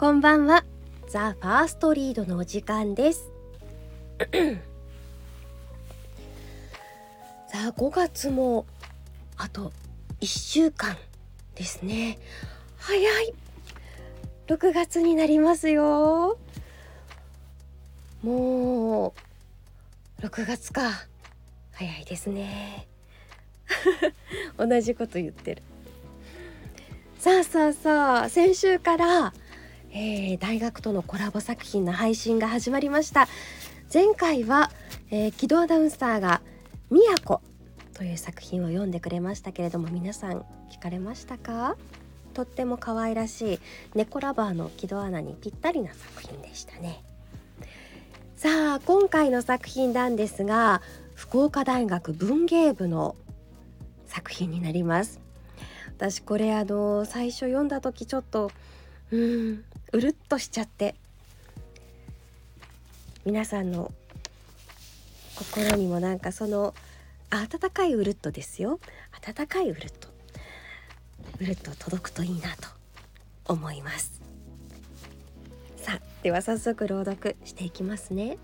こんばんは。ザ・ファーストリードのお時間です。さあ5月もあと1週間ですね。早い。6月になりますよ。もう6月か。早いですね。同じこと言ってる。さあさあさあ先週からえー、大学とのコラボ作品の配信が始まりました。前回は、えー、木戸アナウンサーが「みやこ」という作品を読んでくれましたけれども皆さん聞かれましたか？とっても可愛らしい猫ラバーの木戸アナにぴったりな作品でしたね。さあ今回の作品なんですが福岡大学文芸部の作品になります。私これあの最初読んだ時ちょっとうんうるっとしちゃって。皆さんの心にもなんかその温かいうるっとですよ。温かいうるっと。うるっと届くといいなと思います。さあでは早速朗読していきますね。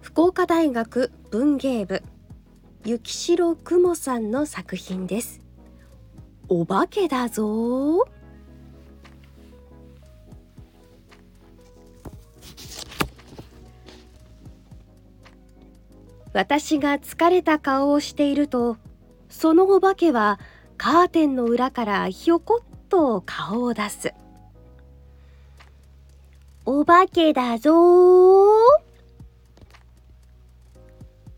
福岡大学文芸部雪城雲さんの作品です。お化けだぞ。私が疲れた顔をしているとそのお化けはカーテンの裏からひょこっと顔を出す。お化けだぞ。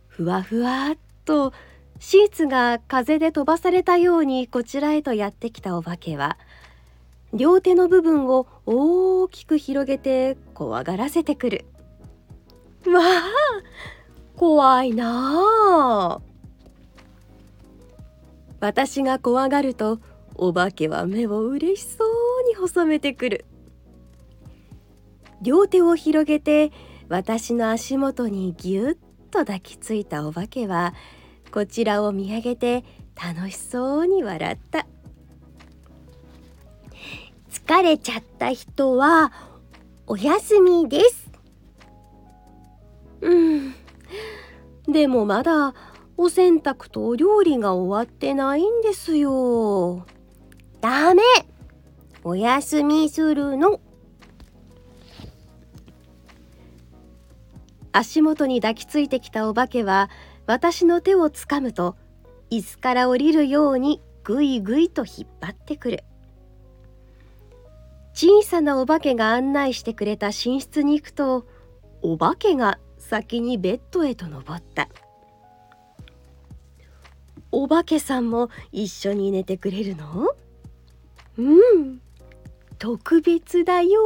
ふわふわっとシーツが風で飛ばされたようにこちらへとやってきたお化けは両手の部分を大きく広げて怖がらせてくる。わあ怖いなあ。私が怖がるとお化けは目を嬉しそうに細めてくる。両手を広げて私の足元にぎゅっと抱きついたお化けはこちらを見上げて楽しそうに笑った。疲れちゃった人はお休みです。うん。でもまだお洗濯とお料理が終わってないんですよ。ダメ。お休みするの。足元に抱きついてきたお化けは私の手をつかむと椅子から降りるようにぐいぐいと引っ張ってくる。小さなお化けが案内してくれた寝室に行くとお化けが先にベッドへと登った。お化けさんも一緒に寝てくれるの？うん特別だよ。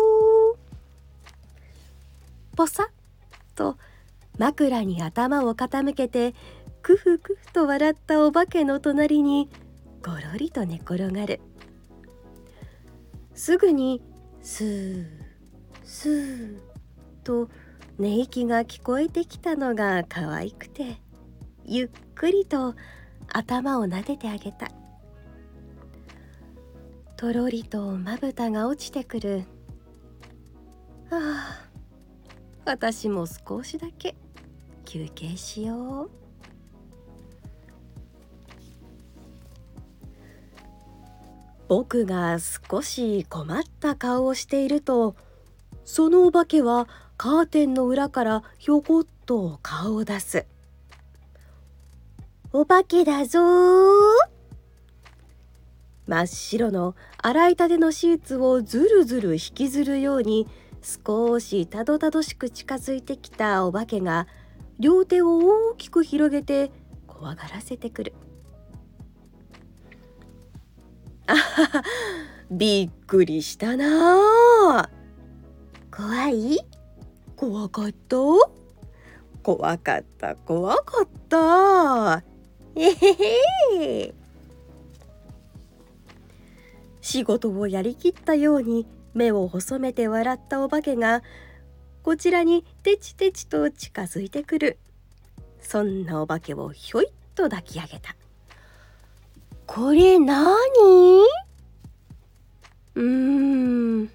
ポサッと枕に頭を傾けてクフクフと笑ったお化けの隣にごろりと寝転がる。すぐにスースーと寝息が聞こえてきたのが可愛くてゆっくりと頭を撫でてあげた。とろりとまぶたが落ちてくる。ああ私も少しだけ休憩しよう。僕が少し困った顔をしているとそのお化けはカーテンの裏からひょこっと顔を出す。お化けだぞ真っ白の洗いたてのシーツをずるずる引きずるように少したどたどしく近づいてきたお化けが両手を大きく広げて怖がらせてくる。あははびっくりしたな。怖い？怖かった？怖かった。怖かった。えへへ。仕事をやりきったように目を細めて笑ったお化けがこちらにテチテチと近づいてくる。そんなお化けをひょいっと抱き上げた。これ何？うーん。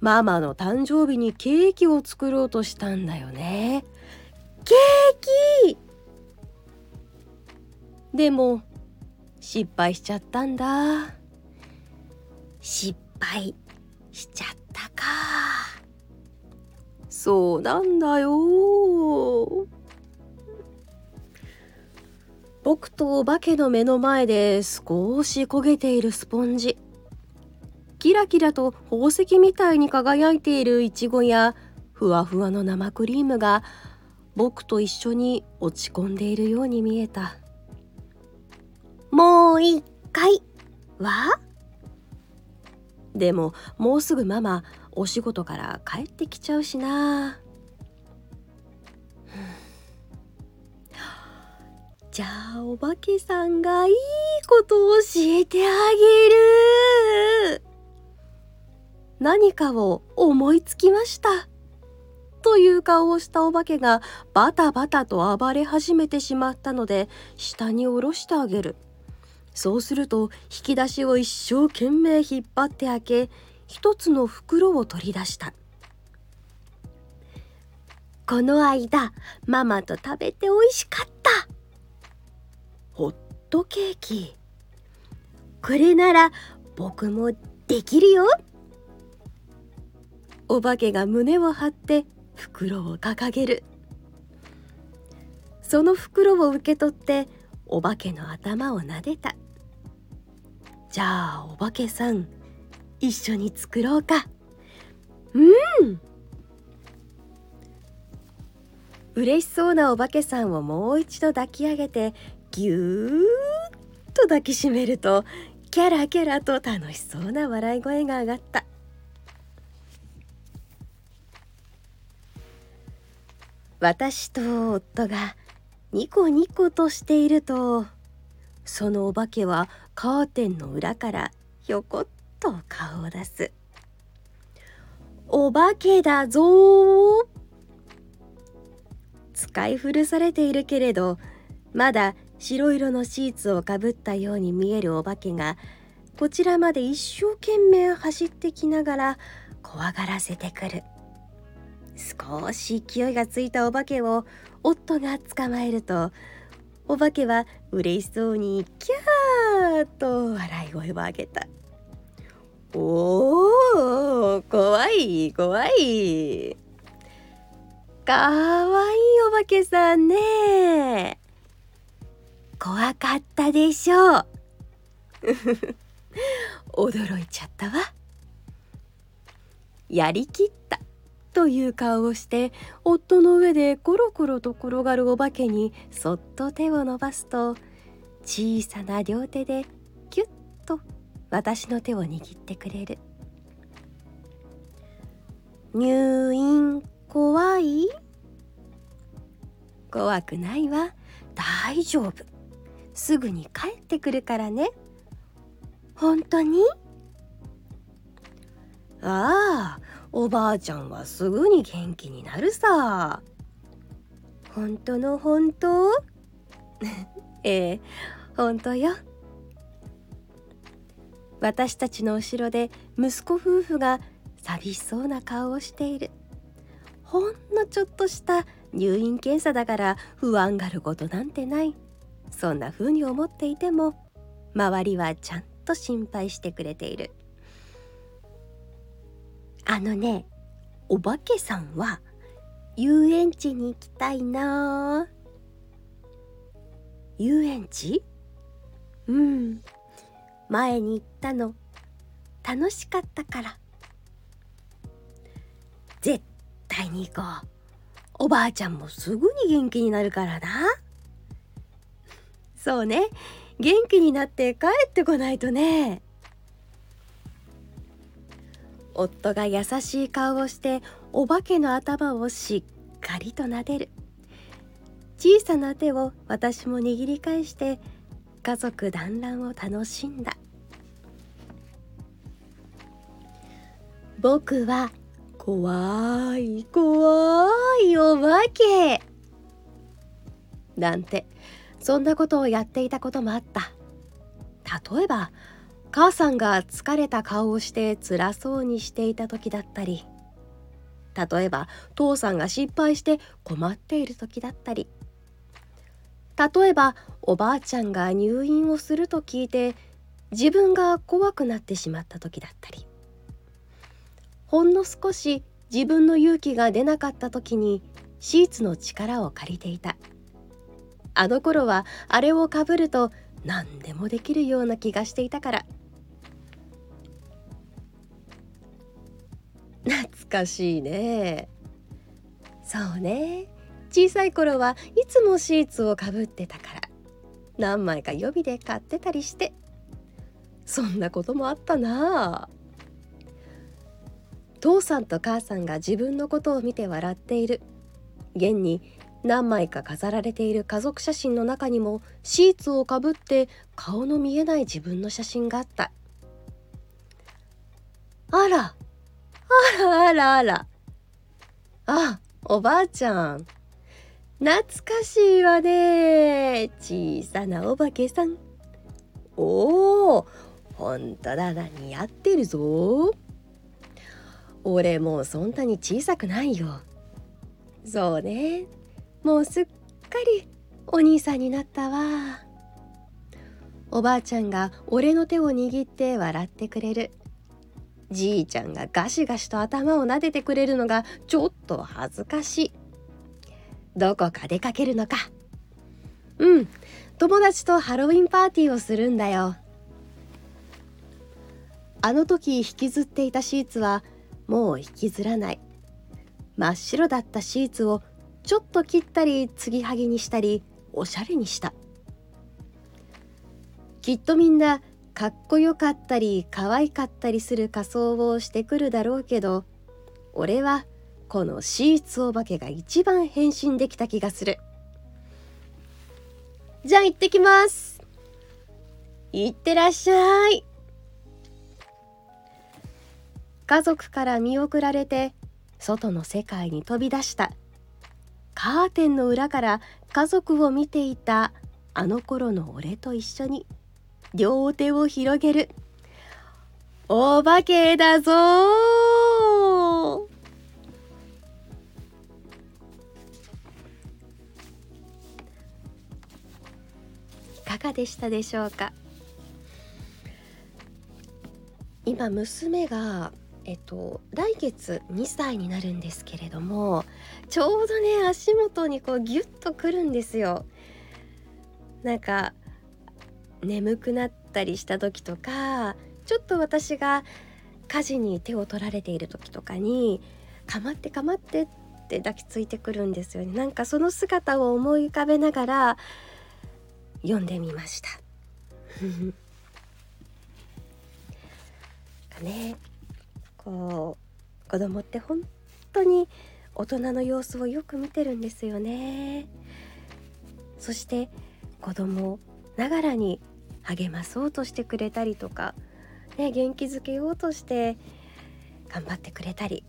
ママの誕生日にケーキを作ろうとしたんだよね。ケーキ！でも失敗しちゃったんだ。失敗しちゃったか。そうなんだよ。僕とお化けの目の前で少し焦げているスポンジ。キラキラと宝石みたいに輝いているイチゴやふわふわの生クリームが僕と一緒に落ち込んでいるように見えた。もう一回。はでももうすぐママお仕事から帰ってきちゃうしな。じゃあお化けさんがいいことを教えてあげる。何かを思いつきました。という顔をしたお化けがバタバタと暴れ始めてしまったので下に下ろしてあげる。そうすると引き出しを一生懸命引っ張って開け一つの袋を取り出した。この間ママと食べて美味しかった。ホットケーキ。これなら僕もできるよ。お化けが胸を張って袋を掲げる。その袋を受け取ってお化けの頭を撫でた。じゃあお化けさん一緒に作ろうか。うん。嬉しそうなお化けさんをもう一度抱き上げてぎゅーっと抱きしめるとキャラキャラと楽しそうな笑い声が上がった。私と夫がニコニコとしているとそのお化けはカーテンの裏からひょこっと顔を出す。お化けだぞ使い古されているけれどまだ白色のシーツをかぶったように見えるお化けがこちらまで一生懸命走ってきながら怖がらせてくる。少し勢いがついたお化けを夫が捕まえるとお化けは嬉しそうにキャーと笑い声を上げた。おー怖い怖い。かわいいお化けさんね。怖かったでしょう。驚いちゃったわ。やりきった。という顔をして夫の上でコロコロと転がるお化けにそっと手を伸ばすと小さな両手でキュッと私の手を握ってくれる。入院怖い？怖くないわ。大丈夫。すぐに帰ってくるからね。本当に？ああ。おばあちゃんはすぐに元気になるさ。本当の本当？ええ本当よ。私たちの後ろで息子夫婦が寂しそうな顔をしている。ほんのちょっとした入院検査だから不安がることなんてない。そんな風に思っていても周りはちゃんと心配してくれている。あのねお化けさんは遊園地に行きたいな。遊園地？うん。前に行ったの。楽しかったから。絶対に行こう。おばあちゃんもすぐに元気になるからな。そうね。元気になって帰ってこないとね。夫が優しい顔をしてお化けの頭をしっかりと撫でる小さな手を私も握り返して家族団らんを楽しんだ。僕は怖い怖いお化け。なんてそんなことをやっていたこともあった。例えば母さんが疲れた顔をして辛そうにしていた時だったり例えば父さんが失敗して困っている時だったり例えばおばあちゃんが入院をすると聞いて自分が怖くなってしまった時だったりほんの少し自分の勇気が出なかった時にシーツの力を借りていた。あの頃はあれをかぶると何でもできるような気がしていたから。かしいね。そうね。小さい頃はいつもシーツをかぶってたから何枚か予備で買ってたりしてそんなこともあったな。父さんと母さんが自分のことを見て笑っている。現に何枚か飾られている家族写真の中にもシーツをかぶって顔の見えない自分の写真があった。あらあらあらあら。あおばあちゃん。懐かしいわね。小さなお化けさん。おおほんとだな似合ってるぞ。俺もうそんなに小さくないよ。そうね。もうすっかりお兄さんになったわ。おばあちゃんが俺の手を握って笑ってくれる。じいちゃんがガシガシと頭を撫でてくれるのがちょっと恥ずかしい。どこか出かけるのか。うん。友達とハロウィンパーティーをするんだよ。あの時引きずっていたシーツはもう引きずらない。真っ白だったシーツをちょっと切ったり継ぎはぎにしたりおしゃれにした。きっとみんなかっこよかったり可愛かったりする仮装をしてくるだろうけど俺はこのシーツお化けが一番変身できた気がする。じゃあ行ってきます。行ってらっしゃい。家族から見送られて外の世界に飛び出した。カーテンの裏から家族を見ていたあの頃の俺と一緒に。両手を広げる。お化けだぞいかがでしたでしょうか？今娘がえっと、来月2歳になるんですけれどもちょうどね足元にこうギュッとくるんですよ。なんか眠くなったりした時とかちょっと私が家事に手を取られている時とかに「かまってかまって」って抱きついてくるんですよね。なんかその姿を思い浮かべながら読んでみました。ねこう子供って本当に大人の様子をよく見てるんですよねそして子供ながらに励まそうとしてくれたりとか、ね、元気づけようとして頑張ってくれたり、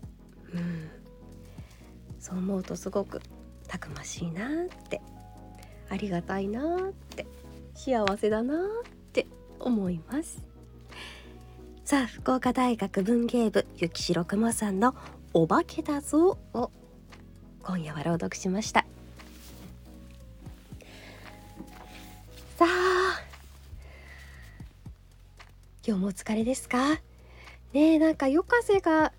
うん、そう思うとすごくたくましいなってありがたいなって幸せだなって思います。さあ福岡大学文芸部雪城くまさんの「お化けだぞ」を今夜は朗読しました疲れですか？ねなんか夜風が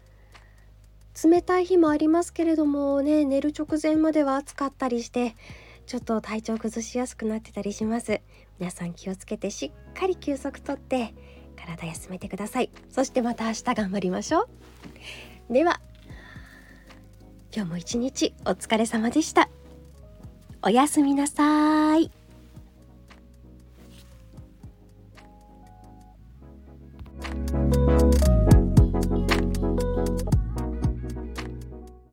冷たい日もありますけれどもね寝る直前までは暑かったりしてちょっと体調崩しやすくなってたりします。皆さん気をつけてしっかり休息とって体休めてください。そしてまた明日頑張りましょう。では今日も一日お疲れ様でした。おやすみなさい。